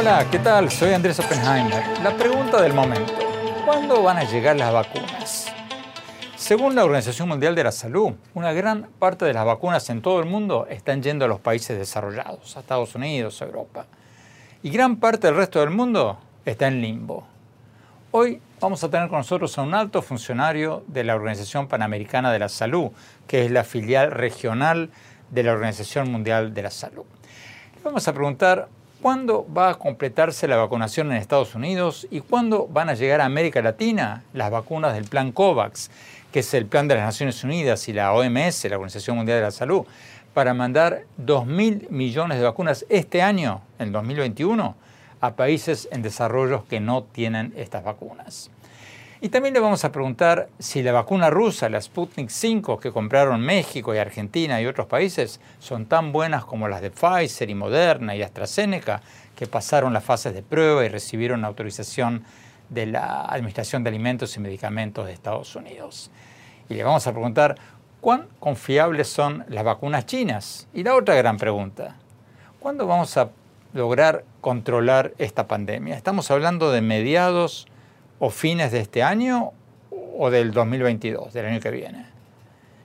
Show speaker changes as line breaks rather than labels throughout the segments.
Hola, ¿qué tal? Soy Andrés Oppenheimer. La pregunta del momento. ¿Cuándo van a llegar las vacunas? Según la Organización Mundial de la Salud, una gran parte de las vacunas en todo el mundo están yendo a los países desarrollados, a Estados Unidos, a Europa. Y gran parte del resto del mundo está en limbo. Hoy vamos a tener con nosotros a un alto funcionario de la Organización Panamericana de la Salud, que es la filial regional de la Organización Mundial de la Salud. Le vamos a preguntar cuándo va a completarse la vacunación en Estados Unidos y cuándo van a llegar a América Latina las vacunas del plan COVAX, que es el plan de las Naciones Unidas y la OMS, la Organización Mundial de la Salud, para mandar 2.000 millones de vacunas este año, en 2021, a países en desarrollo que no tienen estas vacunas. Y también le vamos a preguntar si la vacuna rusa, la Sputnik 5, que compraron México y Argentina y otros países, son tan buenas como las de Pfizer y Moderna y AstraZeneca, que pasaron las fases de prueba y recibieron autorización de la Administración de Alimentos y Medicamentos de Estados Unidos. Y le vamos a preguntar cuán confiables son las vacunas chinas. Y la otra gran pregunta, ¿cuándo vamos a lograr controlar esta pandemia? ¿Estamos hablando de mediados o fines de este año o del 2022, del año que viene?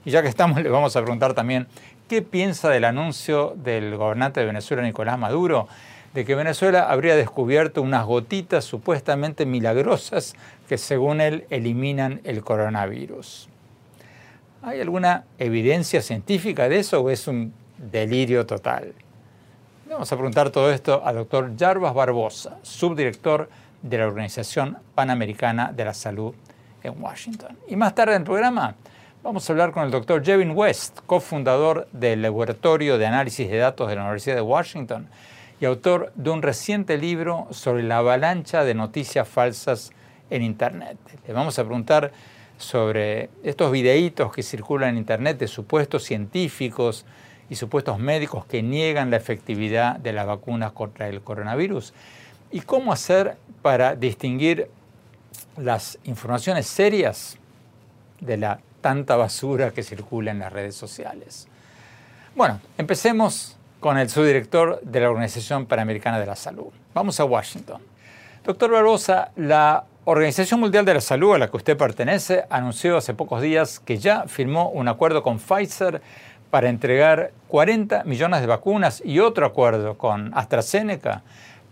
Y ya que estamos, le vamos a preguntar también qué piensa del anuncio del gobernante de Venezuela, Nicolás Maduro, de que Venezuela habría descubierto unas gotitas supuestamente milagrosas que según él eliminan el coronavirus. ¿Hay alguna evidencia científica de eso o es un delirio total? Vamos a preguntar todo esto al doctor Jarbas Barbosa, subdirector de la Organización Panamericana de la Salud en Washington. Y más tarde en el programa vamos a hablar con el doctor Jevin West, cofundador del Laboratorio de Análisis de Datos de la Universidad de Washington, y autor de un reciente libro sobre la avalancha de noticias falsas en Internet. Le vamos a preguntar sobre estos videitos que circulan en Internet de supuestos científicos y supuestos médicos que niegan la efectividad de las vacunas contra el coronavirus y cómo hacer para distinguir las informaciones serias de la tanta basura que circula en las redes sociales. Bueno, empecemos con el subdirector de la Organización Panamericana de la Salud. Vamos a Washington. Doctor Barbosa, la Organización Mundial de la Salud a la que usted pertenece anunció hace pocos días que ya firmó un acuerdo con Pfizer para entregar 40 millones de vacunas y otro acuerdo con AstraZeneca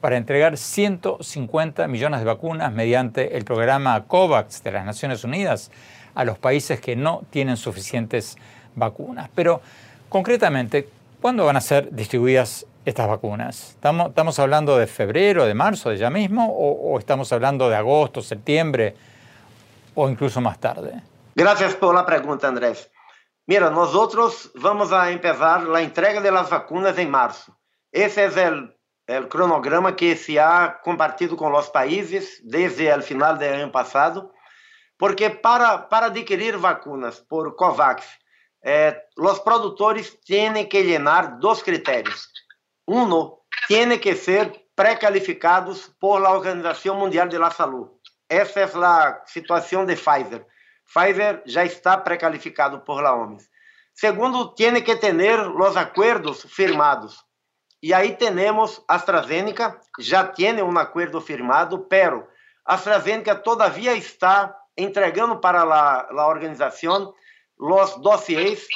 para entregar 150 millones de vacunas mediante el programa COVAX de las Naciones Unidas a los países que no tienen suficientes vacunas. Pero concretamente, ¿Cuándo van a ser distribuidas estas vacunas? ¿Estamos, estamos hablando de febrero, de marzo, de ya mismo, o, o, estamos hablando de agosto, septiembre o incluso más tarde?
Gracias por la pregunta, Andrés. Mira, nosotros vamos a empezar la entrega de las vacunas en marzo. Ese es el, el cronograma que se ha compartido con los países desde el final del año pasado, porque para, para adquirir vacunas por COVAX eh, os produtores têm que llenar dois critérios. Um, têm que ser pré-calificados por la Organização Mundial de la Salud. Essa é a situação de Pfizer. Pfizer já está pré-calificado por la OMS. Segundo, tem que ter os acordos firmados. E aí temos AstraZeneca, já tem um acordo firmado, pero AstraZeneca todavia está entregando para a, a organização os dossiês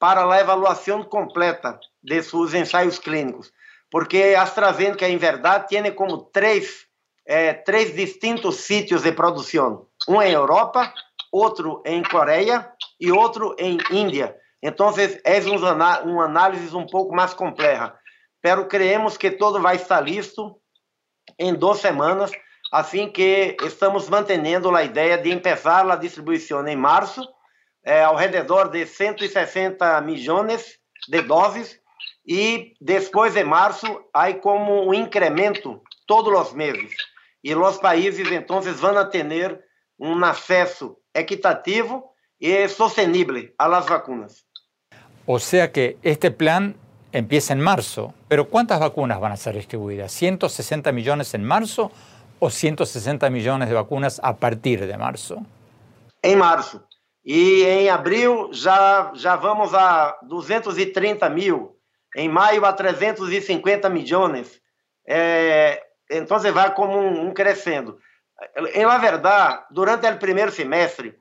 para a avaliação completa de seus ensaios clínicos, porque AstraZeneca, em verdade, tem como três, eh, distintos sítios de produção: um em Europa, outro em Coreia e outro em Índia. Então, é uma análise um pouco mais complexa. Pero creemos que todo vai estar listo em duas semanas assim que estamos mantendo a ideia de começar a distribuição em março, é, ao redor de 160 milhões de doses, e depois de março, há como um incremento todos os meses. E os países, então, vão ter um acesso equitativo e sostenible a las vacunas.
O sea que este plan empieza en marzo, pero ¿cuántas vacunas van a ser distribuidas? ¿160 millones en marzo o 160 millones de vacunas a partir de marzo?
En marzo. Y en abril ya, ya vamos a 230 mil, en mayo a 350 millones. Eh, entonces va como un, un crescendo. En la verdad, durante el primer semestre,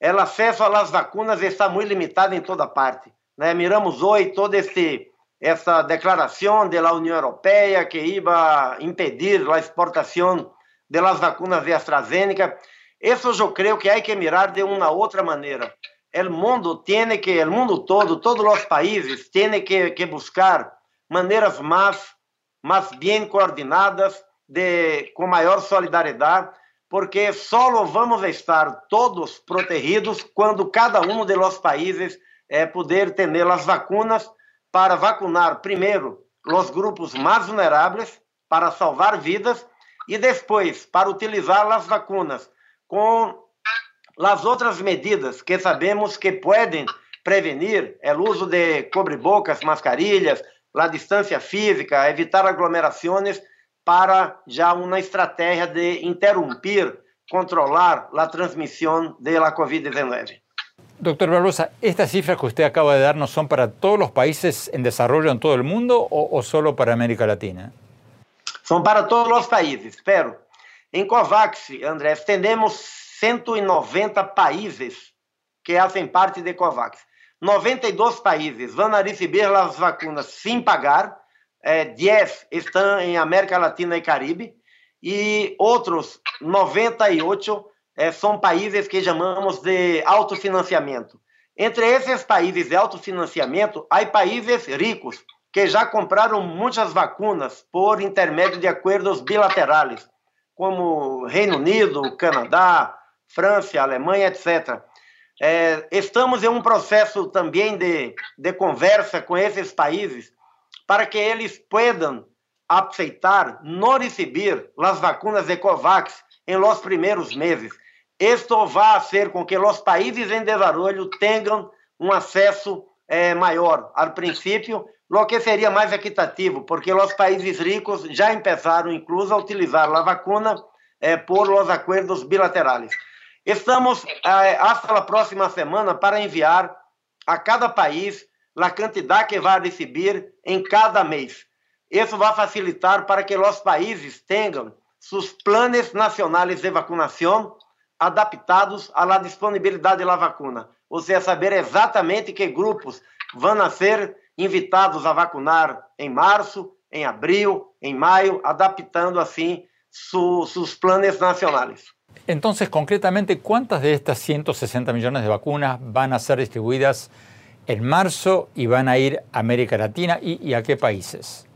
el acesso às vacunas está muito limitado em toda parte. Né? Miramos hoje toda esse, essa declaração da União Europeia que ia impedir a exportação das vacunas de AstraZeneca. Isso eu creio que há que mirar de uma outra maneira. O mundo tem que, o mundo todo, todos os países têm que, que buscar maneiras mais, mais bem coordenadas, de, com maior solidariedade, porque só vamos estar todos protegidos quando cada um de los países é, poder ter as vacunas para vacunar primeiro os grupos mais vulneráveis para salvar vidas e depois para utilizar as vacunas com as outras medidas que sabemos que podem prevenir é o uso de cobre-bocas, mascarilhas, a distância física, evitar aglomerações para ya una estrategia de interrumpir, controlar la transmisión de la COVID-19.
Doctor Barbosa, ¿estas cifras que usted acaba de darnos son para todos los países en desarrollo en todo el mundo o, o solo para América Latina?
Son para todos los países, pero en COVAX, Andrés, tenemos 190 países que hacen parte de COVAX. 92 países van a recibir las vacunas sin pagar, é, 10 estão em América Latina e Caribe, e outros 98 é, são países que chamamos de autofinanciamento. Entre esses países de autofinanciamento, há países ricos que já compraram muitas vacinas por intermédio de acordos bilaterais, como Reino Unido, Canadá, França, Alemanha, etc. É, estamos em um processo também de, de conversa com esses países para que eles possam aceitar não receber as vacinas de COVAX em los primeiros meses. Isto vai fazer com que os países em desenvolvimento tenham um acesso eh, maior ao princípio, o que seria mais equitativo, porque os países ricos já começaram, incluso, a utilizar a vacuna eh, por los acordos bilaterais. Estamos, eh, a próxima semana, para enviar a cada país a quantidade que vai receber em cada mês. Isso vai facilitar para que os países tenham seus planos nacionais de vacinação adaptados à disponibilidade da vacuna. Ou seja, saber exatamente que grupos vão ser invitados a vacinar em março, em abril, em maio, adaptando assim seus planos nacionais.
Então, concretamente, quantas de estas 160 milhões de vacunas vão ser distribuídas en marzo y van a ir a América Latina y, y a qué países?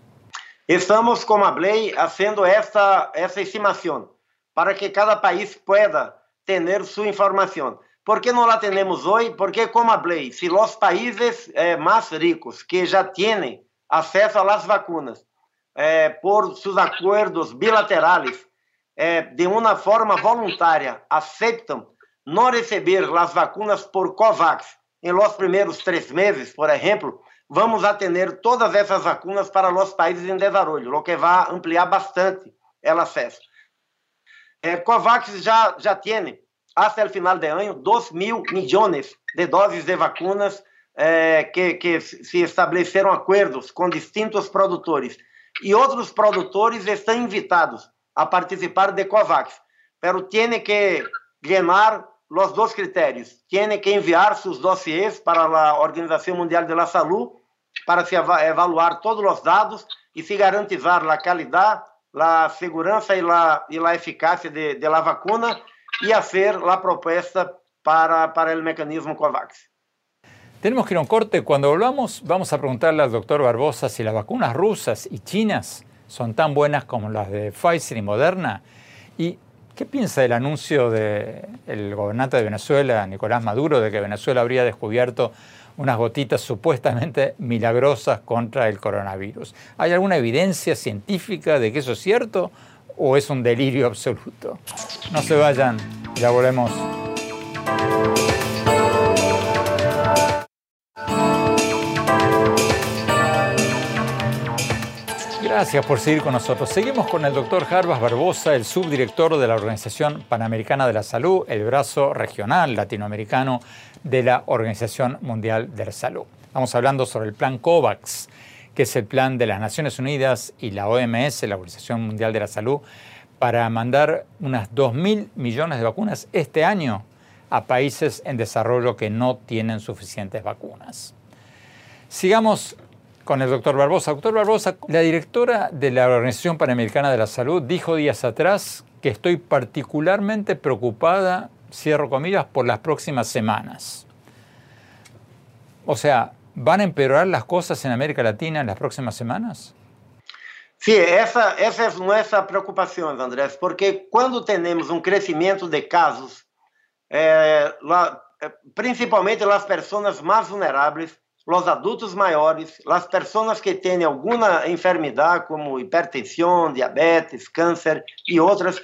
Estamos, como hablé, haciendo esta, esta estimación para que cada país pueda ter sua informação. Por que não a temos hoje? Porque, como falei, se os países eh, mais ricos que já têm acesso às vacinas eh, por seus acordos bilaterais, eh, de uma forma voluntária, aceitam não receber as vacinas por COVAX em los primeiros três meses, por exemplo, vamos atender todas essas vacinas para os países em desenvolvimento, o que vai ampliar bastante o acesso. É, COVAX já, já tem, até o final de ano, 2 mil milhões de doses de vacinas é, que, que se estabeleceram acordos com distintos produtores. E outros produtores estão invitados a participar de COVAX, pero tem que llenar los dos criterios. Tiene que enviar sus dossiers para la Organización Mundial de la Salud para se evaluar todos los dados y se garantizar la calidad, la segurança y la, y la eficacia de, de la vacuna y hacer la propuesta para, para el mecanismo COVAX.
Tenemos que ir a un corte. Cuando volvamos, vamos a preguntarle al doctor Barbosa si las vacunas rusas y chinas son tan buenas como las de Pfizer y Moderna ¿Y qué piensa del anuncio del gobernante de Venezuela, Nicolás Maduro, de que Venezuela habría descubierto unas gotitas supuestamente milagrosas contra el coronavirus? ¿Hay alguna evidencia científica de que eso es cierto o es un delirio absoluto? No se vayan, ya volvemos. Gracias por seguir con nosotros. Seguimos con el doctor Jarbas Barbosa, el subdirector de la Organización Panamericana de la Salud, el brazo regional latinoamericano de la Organización Mundial de la Salud. Estamos hablando sobre el plan COVAX, que es el plan de las Naciones Unidas y la OMS, la Organización Mundial de la Salud, para mandar unas 2.000 millones de vacunas este año a países en desarrollo que no tienen suficientes vacunas. Sigamos con el doctor Barbosa. Doctor Barbosa, la directora de la Organización Panamericana de la Salud dijo días atrás que estoy particularmente preocupada, cierro comillas, por las próximas semanas. O sea, ¿van a empeorar las cosas en América Latina en las próximas semanas?
Sí, esa, esa es nuestra preocupación, Andrés, porque cuando tenemos un crecimiento de casos, eh, eh, principalmente las personas más vulnerables, os adultos maiores, as pessoas que têm alguma enfermidade, como hipertensão, diabetes, câncer e outras,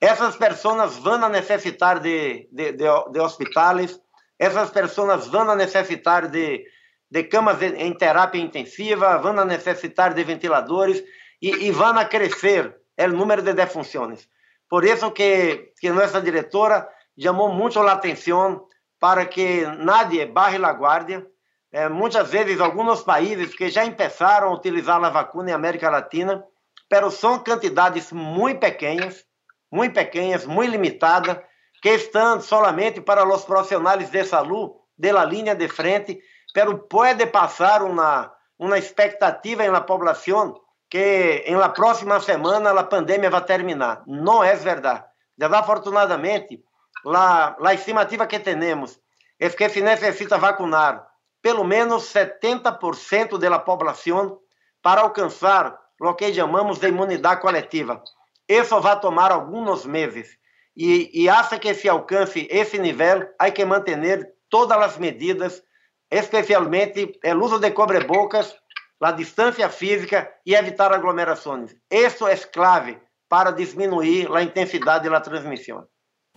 essas pessoas vão necessitar de, de, de, de hospitais, essas pessoas vão necessitar de, de camas em terapia intensiva, vão necessitar de ventiladores e, e vão crescer o número de defunções. Por isso que, que nossa diretora chamou muito a atenção para que nadie barre la guardia, é, muitas vezes alguns países que já começaram a utilizar a vacuna em América Latina, pero são quantidades muito pequenas, muito pequenas, muito limitadas, que estão solamente para os profissionais de saúde de la linha de frente, pero pode passar uma uma expectativa na população que em la próxima semana a pandemia vai terminar. Não é verdade. Desafortunadamente, a, estimativa que temos é que se necessita vacunar pelo menos 70% da população para alcançar o que chamamos de imunidade coletiva. Isso vai tomar alguns meses. E, e que se alcance esse nível, há que manter todas as medidas, especialmente o uso de cobrebocas, a distância física e evitar aglomerações. Isso é clave para diminuir a intensidade da transmissão.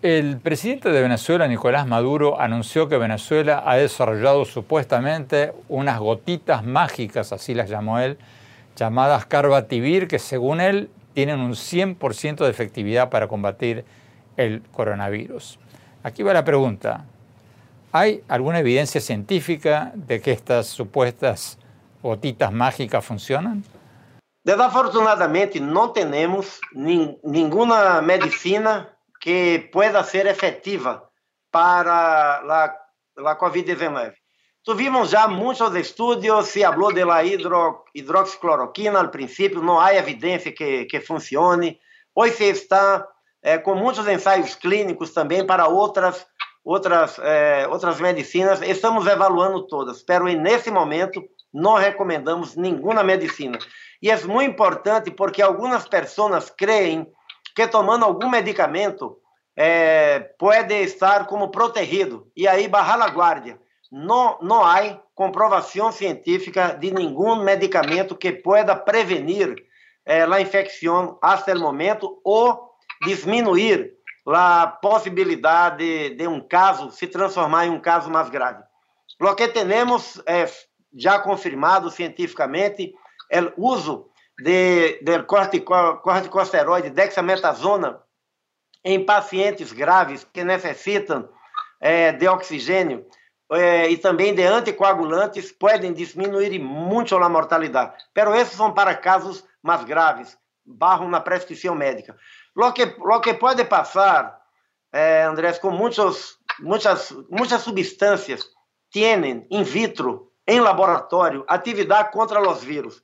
El presidente de Venezuela, Nicolás Maduro, anunció que Venezuela ha desarrollado supuestamente unas gotitas mágicas, así las llamó él, llamadas Carbativir, que según él tienen un 100% de efectividad para combatir el coronavirus. Aquí va la pregunta. ¿Hay alguna evidencia científica de que estas supuestas gotitas mágicas funcionan?
Desafortunadamente, no tenemos ninguna medicina que pueda ser efetiva para a, a Covid-19. Tuvimos já muitos estudos, se falou da hidro, hidroxicloroquina al princípio, não há evidência que, que funcione. Hoje se está é, com muitos ensaios clínicos também para outras outras é, outras medicinas. Estamos evaluando todas, pero nesse momento não recomendamos nenhuma medicina. E é muito importante porque algumas pessoas creem que tomando algum medicamento é, pode estar como protegido e aí barrar a guarda. Não, não há comprovação científica de nenhum medicamento que pueda prevenir é, a infecção até o momento ou diminuir a possibilidade de, de, um caso se transformar em um caso mais grave. O que temos é, já confirmado cientificamente é o uso de, de corticosteroide dexametasona em pacientes graves que necessitam é, de oxigênio é, e também de anticoagulantes podem diminuir muito a mortalidade. Pero esses são para casos mais graves, barram na prescrição médica. Lo que, lo que pode passar, é, Andrés, com muitos, muitas, muitas substâncias têm in vitro, em laboratório, atividade contra os vírus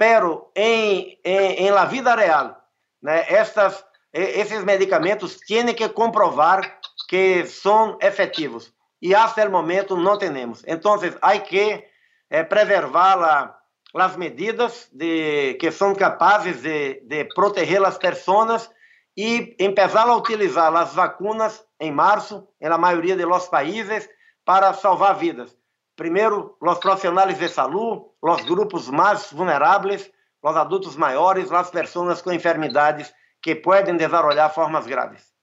pero em, em, em la vida real, né, estas, esses medicamentos têm que comprovar que são efetivos. E até o momento não temos. Então, há que eh, preservar la, as medidas de, que são capazes de, de proteger as pessoas e começar a utilizar as vacunas em março, na maioria dos países, para salvar vidas. Primeiro, os profissionais de saúde, os grupos mais vulneráveis, os adultos maiores, as pessoas com enfermidades que podem desenvolver formas graves.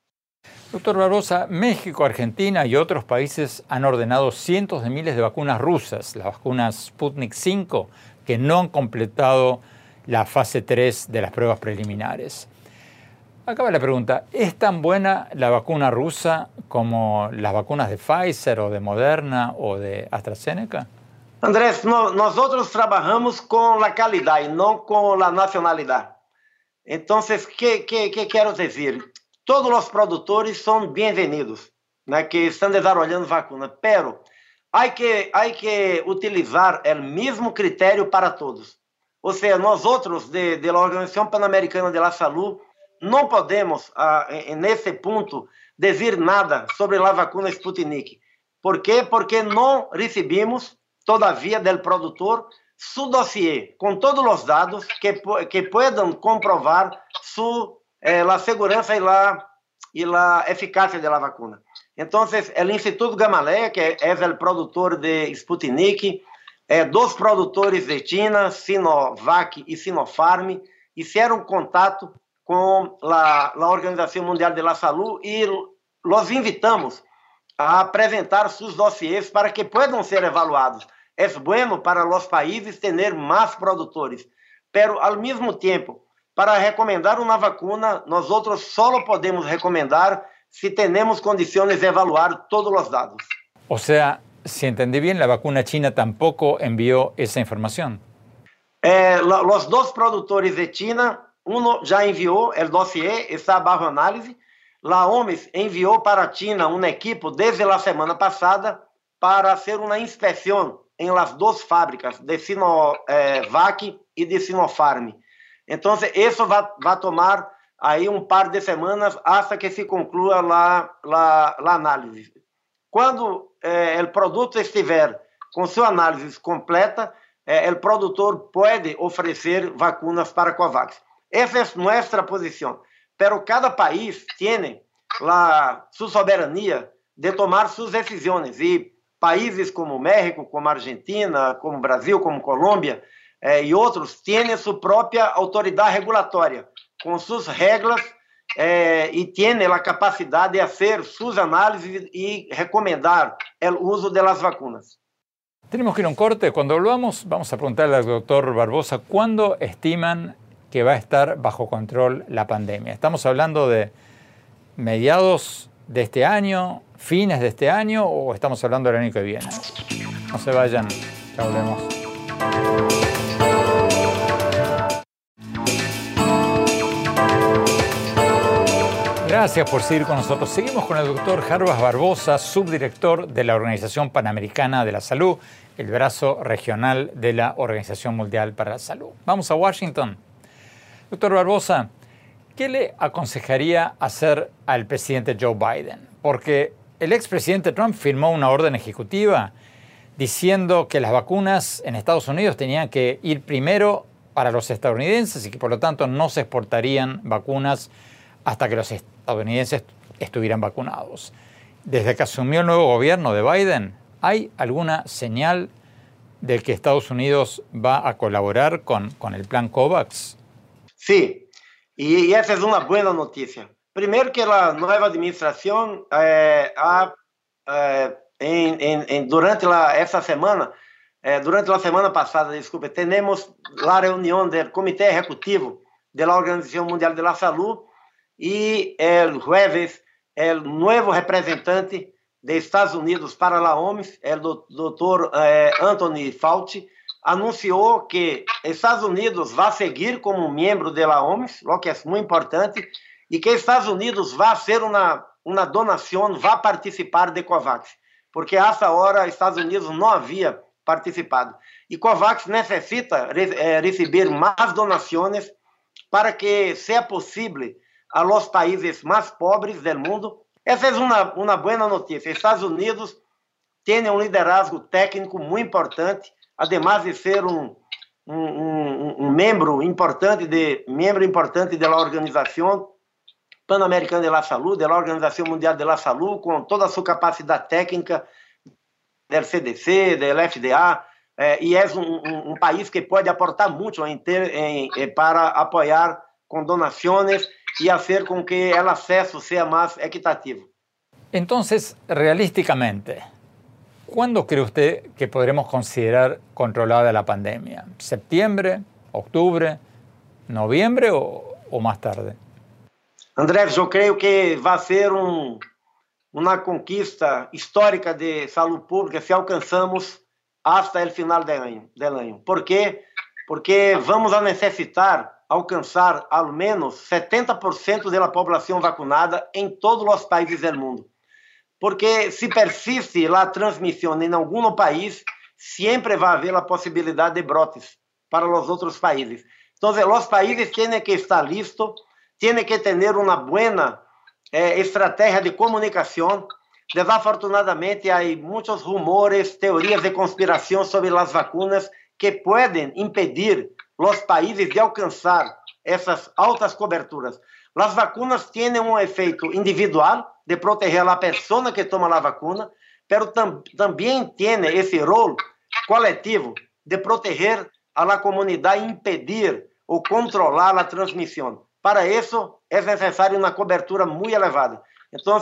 Doctor Barbosa, México, Argentina y otros países han ordenado cientos de miles de vacunas rusas, las vacunas Sputnik 5, que no han completado la fase 3 de las pruebas preliminares. Acaba la pregunta, ¿es tan buena la vacuna rusa como las vacunas de Pfizer o de Moderna o de AstraZeneca?
Andrés, nosotros trabajamos con la calidad y no con la nacionalidad. Entonces, ¿qué, qué, qué quiero decir? todos os produtores são bem-vindos, que estão desenvolvendo vacuna, pero há que, há que utilizar o mesmo critério para todos. Ou seja, nós outros, de, de la Organização Pan-Americana de la Saúde, não podemos, ah, nesse ponto, dizer nada sobre a vacuna Sputnik. Por quê? Porque não recebemos, todavia, do produtor su dossiê, com todos os dados que, que puedan comprovar su eh, segurança e la, e la eficácia de la vacuna. Então, o Instituto Gamaleya, que é o produtor de Sputnik, é, dos produtores de China, Sinovac e Sinopharm, fizeram contato com la, la Mundial de la Salud e los invitamos a apresentar seus dossiês para que possam ser evaluados. É bueno para los países ter mais produtores, pero ao mesmo tempo para recomendar uma vacuna, nosotros só podemos recomendar se temos condições de evaluar todos os dados.
Ou seja, se entendi bem, a vacuna china tampoco enviou essa informação.
É, eh, dois produtores de China um já enviou o dossiê, está bajo análise. La OMS enviou para China uma equipe desde a semana passada para fazer uma inspeção em las duas fábricas de Sinovac eh, e de Sinopharm. Então, isso vai, tomar aí um par de semanas até que se conclua a, a, análise. Quando eh, o produto estiver com sua análise completa, eh, o produtor pode oferecer vacunas para COVAX. Essa é a nossa posição. Pero cada país tem lá sua soberania de tomar suas decisões e países como México, como Argentina, como Brasil, como Colômbia eh, outros têm tienen sua própria autoridade regulatória com suas regras eh, y tiene la de fazer suas análises e recomendar o uso de vacinas.
vacunas. Que ir a um corte. Quando volvamos, vamos a preguntarle ao Dr. Barbosa quando estiman que va a estar bajo control la pandemia. Estamos hablando de mediados de este año, fines de este año o estamos hablando del año que viene. No se vayan, ya volvemos. Gracias por seguir con nosotros. Seguimos con el doctor Jarbas Barbosa, subdirector de la Organización Panamericana de la Salud, el brazo regional de la Organización Mundial para la Salud. Vamos a Washington. Doctor Barbosa, ¿qué le aconsejaría hacer al presidente Joe Biden? Porque el expresidente Trump firmó una orden ejecutiva diciendo que las vacunas en Estados Unidos tenían que ir primero para los estadounidenses y que por lo tanto no se exportarían vacunas hasta que los estadounidenses estuvieran vacunados. Desde que asumió el nuevo gobierno de Biden, ¿hay alguna señal de que Estados Unidos va a colaborar con, con el plan COVAX?
Sí, y esa es una buena noticia. Primero que la nueva administración eh, eh, en, durante la, semana, eh, durante la semana pasada, disculpe, tenemos la reunión del Comité Ejecutivo de la Organización Mundial de la e el jueves el nuevo representante de Estados Unidos para a OMS, o Dr. Eh, Anthony Fauci, anunciou que Estados Unidos vai seguir como membro da OMS, o que é muito importante, e que Estados Unidos vai ser uma, uma donação, vai participar de COVAX, porque a essa hora Estados Unidos não havia participado. E COVAX necessita eh, receber mais donações para que seja possível a los países mais pobres do mundo. Essa é uma, uma boa notícia. Estados Unidos tem um liderazgo técnico muito importante, además de ser um, um, um, um membro importante de membro importante da organização, Pan-Americana de la Salud, da Organização Mundial de la Salud, com toda a sua capacidade técnica, do CDC, do FDA, eh, e é um, um, país que pode aportar muito em ter, em, em, para apoiar com donações e fazer com que o acesso seja mais equitativo.
Então, realísticamente, quando cree você que poderemos considerar controlada a pandemia? ¿Septiembre, octubre, noviembre ou, ou mais tarde?
André, eu creio que vai ser um, uma conquista histórica de saúde pública se alcançamos até o final do ano. ano. Por quê? Porque vamos a necessitar alcançar ao menos 70% da população vacunada em todos os países do mundo. Porque se persiste a transmissão em algum país, sempre vai haver a possibilidade de brotes para os outros países. Então, os países têm que estar listos tiene que tener una buena eh, estrategia de comunicación. Desafortunadamente, hay muchos rumores, teorías de conspiración sobre las vacunas que pueden impedir los países de alcanzar essas altas coberturas. As vacunas têm um efeito individual de proteger a pessoa que toma a vacuna, pero tam, também tem esse rol coletivo de proteger a comunidade e impedir ou controlar a transmissão. Para isso, é necessário uma cobertura muito elevada. Então,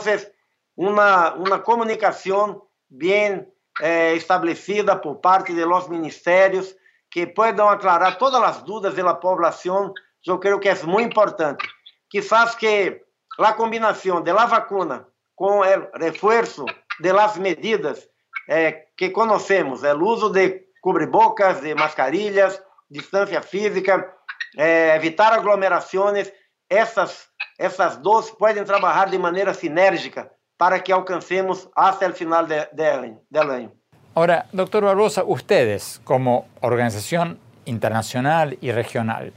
uma, uma comunicação bem eh, estabelecida por parte de los ministérios que possam aclarar todas as dúvidas da população, eu creio que é muito importante. Quizás que a combinação da vacuna com o reforço das medidas eh, que conhecemos, o uso de cobrebocas, de mascarilhas, distância física, é, evitar aglomerações, essas, essas duas podem trabalhar de maneira sinérgica para que alcancemos até o final de, de, del año.
Ahora, doctor Barbosa, ustedes como organización internacional y regional,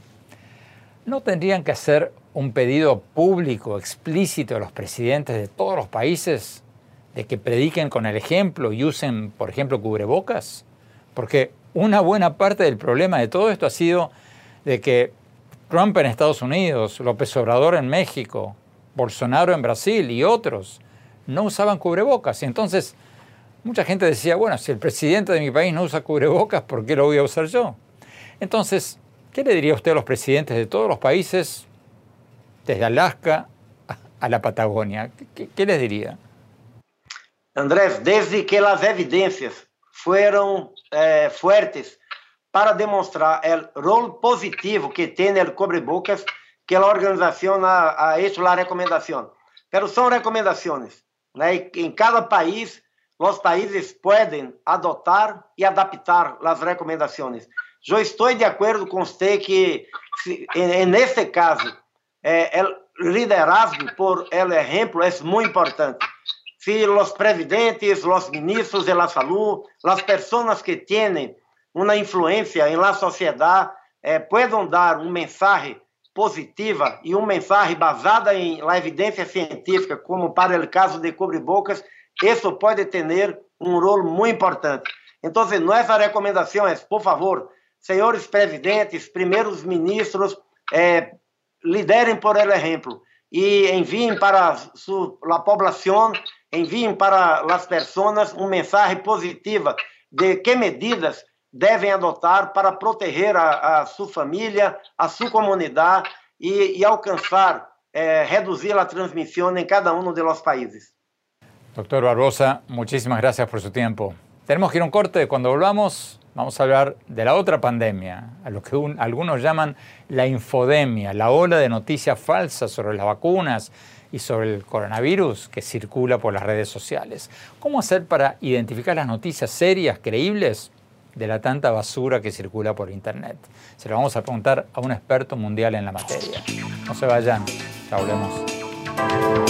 ¿no tendrían que hacer un pedido público, explícito a los presidentes de todos los países de que prediquen con el ejemplo y usen, por ejemplo, cubrebocas? Porque una buena parte del problema de todo esto ha sido de que Trump en Estados Unidos, López Obrador en México, Bolsonaro en Brasil y otros no usaban cubrebocas. Y entonces mucha gente decía, bueno, si el presidente de mi país no usa cubrebocas, ¿por qué lo voy a usar yo? Entonces, ¿qué le diría usted a los presidentes de todos los países, desde Alaska a la Patagonia. ¿Qué, qué les diría?
Andrés, desde que las evidencias fueron eh, fuertes para demonstrar el rol positivo que tiene el cubrebocas, que la organización ha, ha hecho la recomendación. Pero son recomendaciones. ¿no? En cada país, los países pueden adoptar y adaptar las recomendaciones. Yo estoy de acuerdo con usted que en, en este caso é, o liderazgo por el exemplo é muito importante. Se os presidentes, os ministros de la salud, as pessoas que têm uma influência em la sociedade, eh, puedan dar uma mensagem positiva e uma mensagem basada em la evidência científica, como para o caso de cobre-bocas, isso pode ter um rol muito importante. Então, nossa recomendação é, por favor, senhores presidentes, primeiros ministros, eh, liderem por exemplo e enviem para a população, enviem para as pessoas uma mensagem positiva de que medidas devem adotar para proteger a, a sua família, a sua comunidade e, e alcançar, eh, reduzir a transmissão em cada um de los países.
Doctor Barbosa, muchísimas gracias por su tiempo. Tenemos que ir a un corte. Cuando volvamos, vamos a hablar de la otra pandemia, a lo que un, algunos llaman la infodemia, la ola de noticias falsas sobre las vacunas y sobre el coronavirus que circula por las redes sociales. ¿Cómo hacer para identificar las noticias serias, creíbles de la tanta basura que circula por Internet? Se lo vamos a preguntar a un experto mundial en la materia. No se vayan, ya volvemos.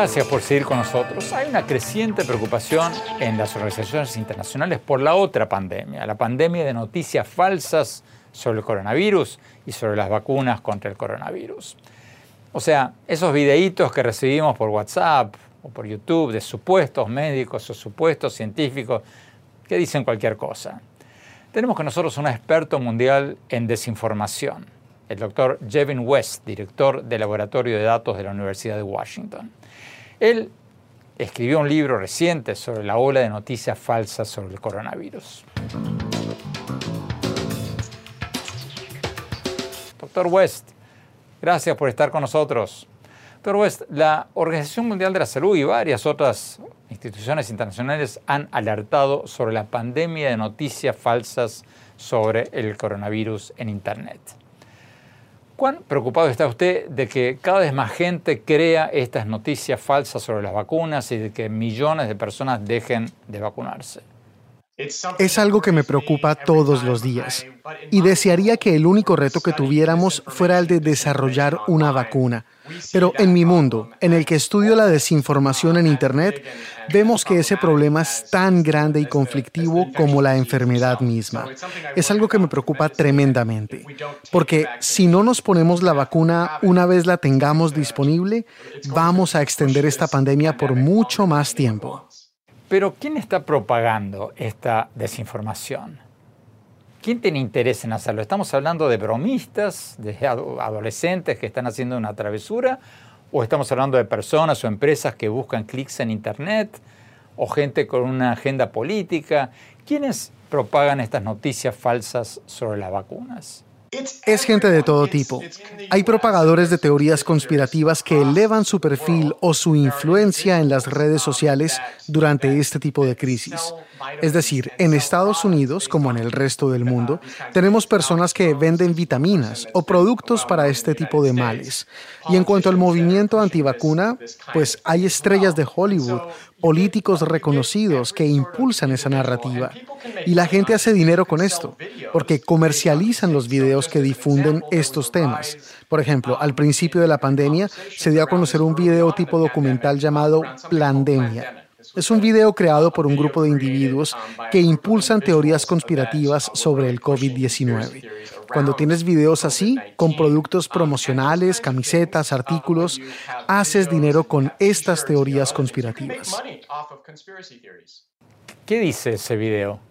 Gracias por seguir con nosotros. Hay una creciente preocupación en las organizaciones internacionales por la otra pandemia, la pandemia de noticias falsas sobre el coronavirus y sobre las vacunas contra el coronavirus. O sea, esos videitos que recibimos por WhatsApp o por YouTube de supuestos médicos o supuestos científicos que dicen cualquier cosa. Tenemos con nosotros un experto mundial en desinformación, el doctor Jevin West, director del Laboratorio de Datos de la Universidad de Washington. Él escribió un libro reciente sobre la ola de noticias falsas sobre el coronavirus. Doctor West, gracias por estar con nosotros. Doctor West, la Organización Mundial de la Salud y varias otras instituciones internacionales han alertado sobre la pandemia de noticias falsas sobre el coronavirus en Internet. ¿Cuán preocupado está usted de que cada vez más gente crea estas noticias falsas sobre las vacunas y de que millones de personas dejen de vacunarse?
Es algo que me preocupa todos los días y desearía que el único reto que tuviéramos fuera el de desarrollar una vacuna. Pero en mi mundo, en el que estudio la desinformación en Internet, vemos que ese problema es tan grande y conflictivo como la enfermedad misma. Es algo que me preocupa tremendamente, porque si no nos ponemos la vacuna una vez la tengamos disponible, vamos a extender esta pandemia por mucho más tiempo.
Pero ¿quién está propagando esta desinformación? ¿Quién tiene interés en hacerlo? ¿Estamos hablando de bromistas, de adolescentes que están haciendo una travesura? ¿O estamos hablando de personas o empresas que buscan clics en Internet? ¿O gente con una agenda política? ¿Quiénes propagan estas noticias falsas sobre las vacunas?
Es gente de todo tipo. Hay propagadores de teorías conspirativas que elevan su perfil o su influencia en las redes sociales durante este tipo de crisis. Es decir, en Estados Unidos, como en el resto del mundo, tenemos personas que venden vitaminas o productos para este tipo de males. Y en cuanto al movimiento antivacuna, pues hay estrellas de Hollywood, políticos reconocidos que impulsan esa narrativa. Y la gente hace dinero con esto, porque comercializan los videos que difunden estos temas. Por ejemplo, al principio de la pandemia se dio a conocer un video tipo documental llamado Plandemia es un video creado por un grupo de individuos que impulsan teorías conspirativas sobre el COVID-19. Cuando tienes videos así, con productos promocionales, camisetas, artículos, haces dinero con estas teorías conspirativas.
¿Qué dice ese video?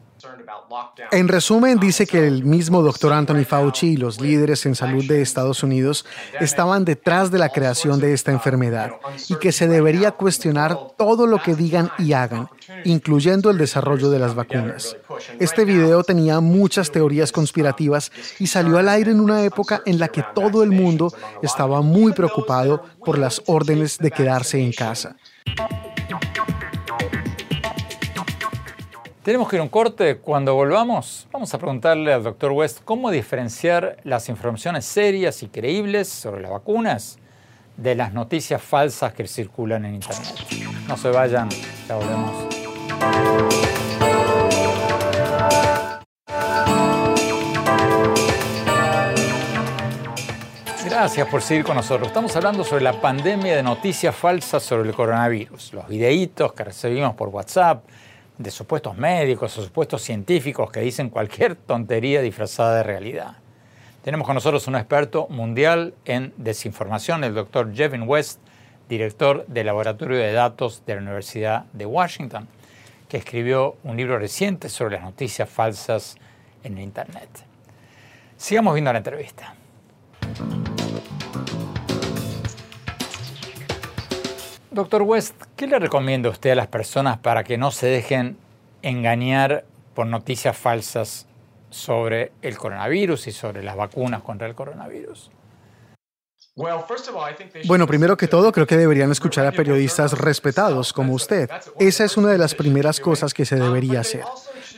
En resumen, dice que el mismo doctor Anthony Fauci y los líderes en salud de Estados Unidos estaban detrás de la creación de esta enfermedad y que se debería cuestionar todo lo que digan y hagan, incluyendo el desarrollo de las vacunas. Este video tenía muchas teorías conspirativas y salió al aire en una época en la que todo el mundo estaba muy preocupado por las órdenes de quedarse en casa.
Tenemos que ir a un corte. Cuando volvamos, vamos a preguntarle al doctor West cómo diferenciar las informaciones serias y creíbles sobre las vacunas de las noticias falsas que circulan en Internet. No se vayan, ya volvemos. Gracias por seguir con nosotros. Estamos hablando sobre la pandemia de noticias falsas sobre el coronavirus, los videitos que recibimos por WhatsApp, de supuestos médicos o supuestos científicos que dicen cualquier tontería disfrazada de realidad. Tenemos con nosotros un experto mundial en desinformación, el doctor Jevin West, director del Laboratorio de Datos de la Universidad de Washington, que escribió un libro reciente sobre las noticias falsas en Internet. Sigamos viendo la entrevista. Doctor West, ¿qué le recomienda usted a las personas para que no se dejen engañar por noticias falsas sobre el coronavirus y sobre las vacunas contra el coronavirus?
Bueno, primero que todo, creo que deberían escuchar a periodistas respetados como usted. Esa es una de las primeras cosas que se debería hacer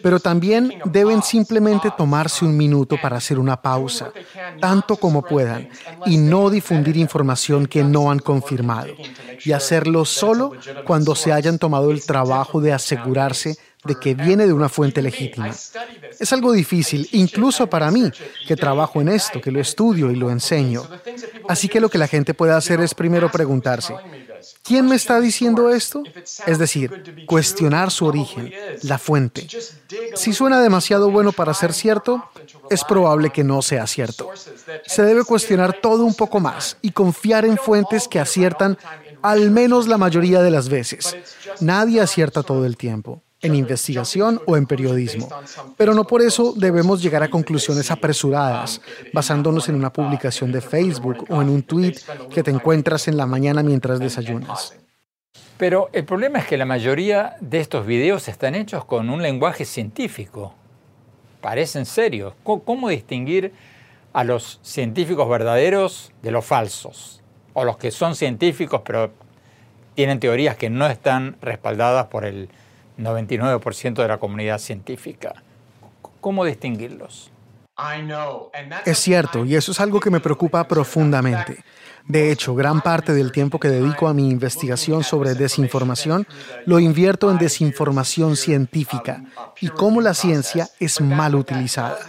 pero también deben simplemente tomarse un minuto para hacer una pausa, tanto como puedan, y no difundir información que no han confirmado, y hacerlo solo cuando se hayan tomado el trabajo de asegurarse de que viene de una fuente legítima. Es algo difícil, incluso para mí, que trabajo en esto, que lo estudio y lo enseño. Así que lo que la gente puede hacer es primero preguntarse, ¿Quién me está diciendo esto? Es decir, cuestionar su origen, la fuente. Si suena demasiado bueno para ser cierto, es probable que no sea cierto. Se debe cuestionar todo un poco más y confiar en fuentes que aciertan al menos la mayoría de las veces. Nadie acierta todo el tiempo. En investigación o en periodismo. Pero no por eso debemos llegar a conclusiones apresuradas, basándonos en una publicación de Facebook o en un tweet que te encuentras en la mañana mientras desayunas.
Pero el problema es que la mayoría de estos videos están hechos con un lenguaje científico. Parecen serios. ¿Cómo distinguir a los científicos verdaderos de los falsos? O los que son científicos pero tienen teorías que no están respaldadas por el 99% de la comunidad científica. ¿Cómo distinguirlos?
Es cierto, y eso es algo que me preocupa profundamente. De hecho, gran parte del tiempo que dedico a mi investigación sobre desinformación lo invierto en desinformación científica y cómo la ciencia es mal utilizada.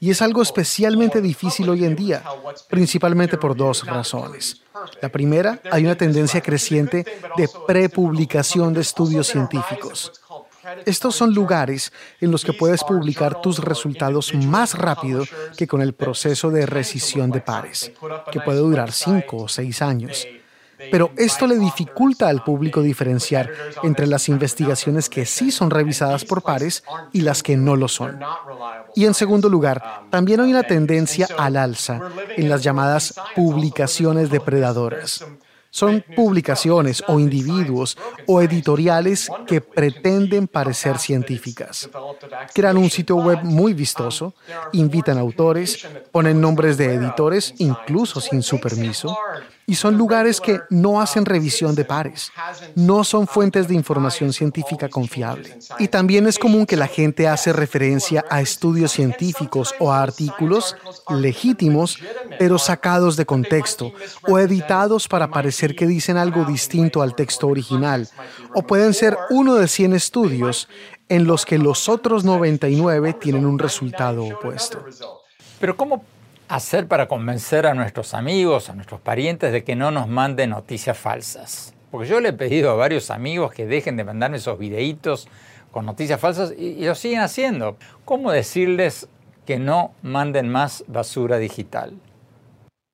Y es algo especialmente difícil hoy en día, principalmente por dos razones. La primera, hay una tendencia creciente de prepublicación de estudios científicos. Estos son lugares en los que puedes publicar tus resultados más rápido que con el proceso de rescisión de pares, que puede durar cinco o seis años. Pero esto le dificulta al público diferenciar entre las investigaciones que sí son revisadas por pares y las que no lo son. Y en segundo lugar, también hay una tendencia al alza en las llamadas publicaciones depredadoras. Son publicaciones o individuos o editoriales que pretenden parecer científicas. Crean un sitio web muy vistoso, invitan autores, ponen nombres de editores, incluso sin su permiso, y son lugares que no hacen revisión de pares, no son fuentes de información científica confiable. Y también es común que la gente hace referencia a estudios científicos o a artículos legítimos, pero sacados de contexto o editados para parecer que dicen algo distinto al texto original, o pueden ser uno de 100 estudios en los que los otros 99 tienen un resultado opuesto.
Pero ¿cómo hacer para convencer a nuestros amigos, a nuestros parientes de que no nos manden noticias falsas? Porque yo le he pedido a varios amigos que dejen de mandarme esos videitos con noticias falsas y, lo siguen haciendo. ¿Cómo decirles que no manden más basura digital?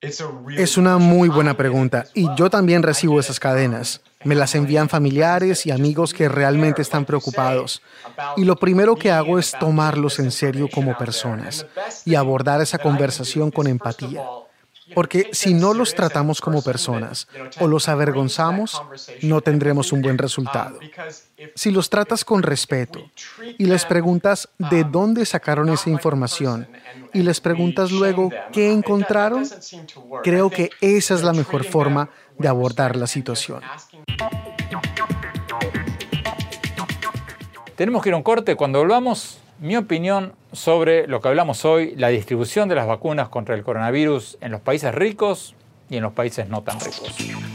Es una muy buena pregunta y yo también recibo esas cadenas. Me las envían familiares y amigos que realmente están preocupados. Y lo primero que hago es tomarlos en serio como personas y abordar esa conversación con empatía. Porque si no los tratamos como personas o los avergonzamos, no tendremos un buen resultado. Si los tratas con respeto y les preguntas de dónde sacaron esa información y les preguntas luego qué encontraron, creo que esa es la mejor forma de abordar la situación.
Tenemos que ir a un corte. Cuando volvamos, mi opinión sobre lo que hablamos hoy, la distribución de las vacunas contra el coronavirus en los países ricos y en los países no tan ricos.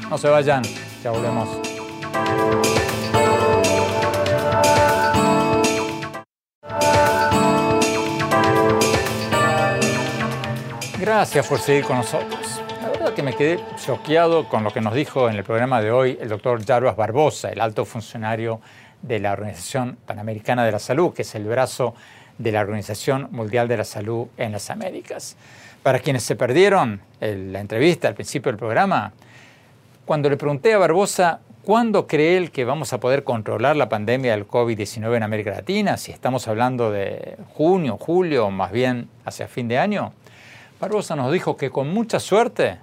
No se vayan, ya volvemos. Gracias por seguir con nosotros. La verdad que me quedé choqueado con lo que nos dijo en el programa de hoy el doctor Jarbas Barbosa, el alto funcionario de la Organización Panamericana de la Salud, que es el brazo de la Organización Mundial de la Salud en las Américas. Para quienes se perdieron la entrevista al principio del programa, cuando le pregunté a Barbosa cuándo cree él que vamos a poder controlar la pandemia del COVID-19 en América Latina, si estamos hablando de junio, julio más bien hacia fin de año, Barbosa nos dijo que con mucha suerte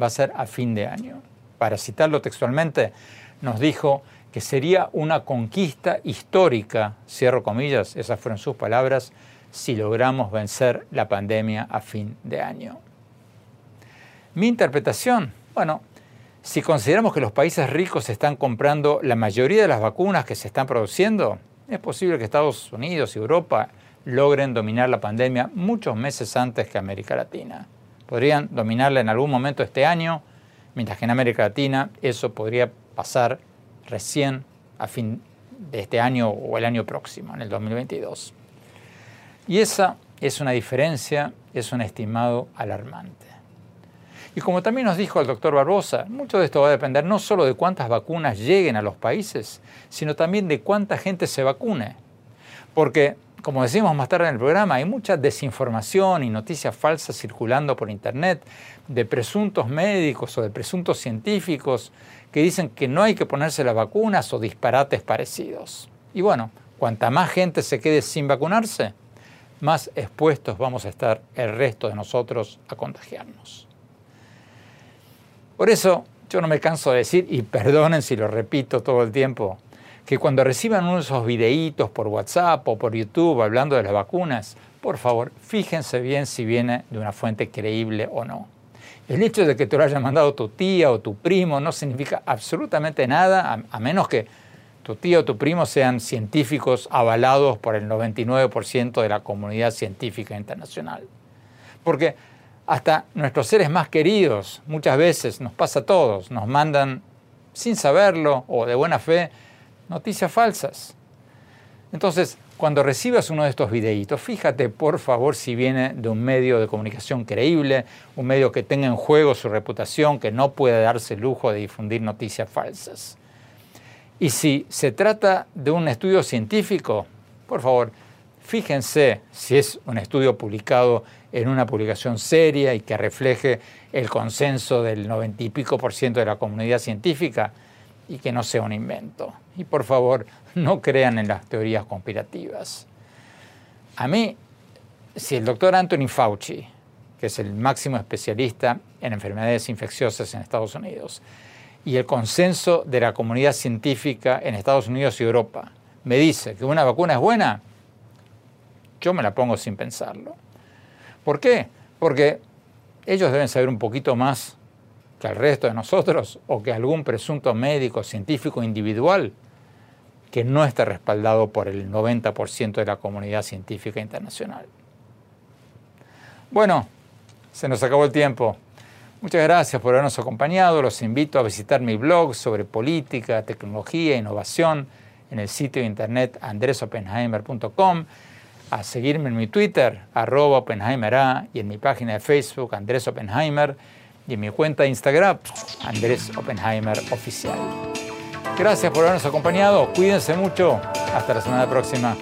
va a ser a fin de año. Para citarlo textualmente, nos dijo que sería una conquista histórica, cierro comillas, esas fueron sus palabras, si logramos vencer la pandemia a fin de año. Mi interpretación, bueno, si consideramos que los países ricos están comprando la mayoría de las vacunas que se están produciendo, es posible que Estados Unidos y Europa logren dominar la pandemia muchos meses antes que América Latina. Podrían dominarla en algún momento este año, mientras que en América Latina eso podría pasar recién a fin de este año o el año próximo, en el 2022. Y esa es una diferencia, es un estimado alarmante. Y como también nos dijo el doctor Barbosa, mucho de esto va a depender no solo de cuántas vacunas lleguen a los países, sino también de cuánta gente se vacune. Porque, como decimos más tarde en el programa, hay mucha desinformación y noticias falsas circulando por Internet de presuntos médicos o de presuntos científicos que dicen que no hay que ponerse las vacunas o disparates parecidos. Y bueno, cuanta más gente se quede sin vacunarse, más expuestos vamos a estar el resto de nosotros a contagiarnos. Por eso yo no me canso de decir, y perdonen si lo repito todo el tiempo, que cuando reciban uno de esos videitos por WhatsApp o por YouTube hablando de las vacunas, por favor, fíjense bien si viene de una fuente creíble o no. El hecho de que te lo haya mandado tu tía o tu primo no significa absolutamente nada, a, menos que tu tía o tu primo sean científicos avalados por el 99% de la comunidad científica internacional. Porque hasta nuestros seres más queridos, muchas veces nos pasa a todos, nos mandan sin saberlo o de buena fe noticias falsas. Entonces, cuando recibas uno de estos videitos, fíjate por favor si viene de un medio de comunicación creíble, un medio que tenga en juego su reputación, que no puede darse el lujo de difundir noticias falsas. Y si se trata de un estudio científico, por favor, fíjense si es un estudio publicado en una publicación seria y que refleje el consenso del noventa y pico por ciento de la comunidad científica y que no sea un invento. Y por favor, no crean en las teorías conspirativas. A mí, si el doctor Anthony Fauci, que es el máximo especialista en enfermedades infecciosas en Estados Unidos, y el consenso de la comunidad científica en Estados Unidos y Europa me dice que una vacuna es buena, yo me la pongo sin pensarlo. ¿Por qué? Porque ellos deben saber un poquito más que el resto de nosotros o que algún presunto médico científico individual que no esté respaldado por el 90% de la comunidad científica internacional. Bueno, se nos acabó el tiempo. Muchas gracias por habernos acompañado. Los invito a visitar mi blog sobre política, tecnología e innovación en el sitio de internet andresopenheimer.com, a seguirme en mi Twitter, arroba Oppenheimer y en mi página de Facebook, Andrés Oppenheimer y en mi cuenta de Instagram, Andrés Oppenheimer Oficial. Gracias por habernos acompañado, cuídense mucho, hasta la semana próxima.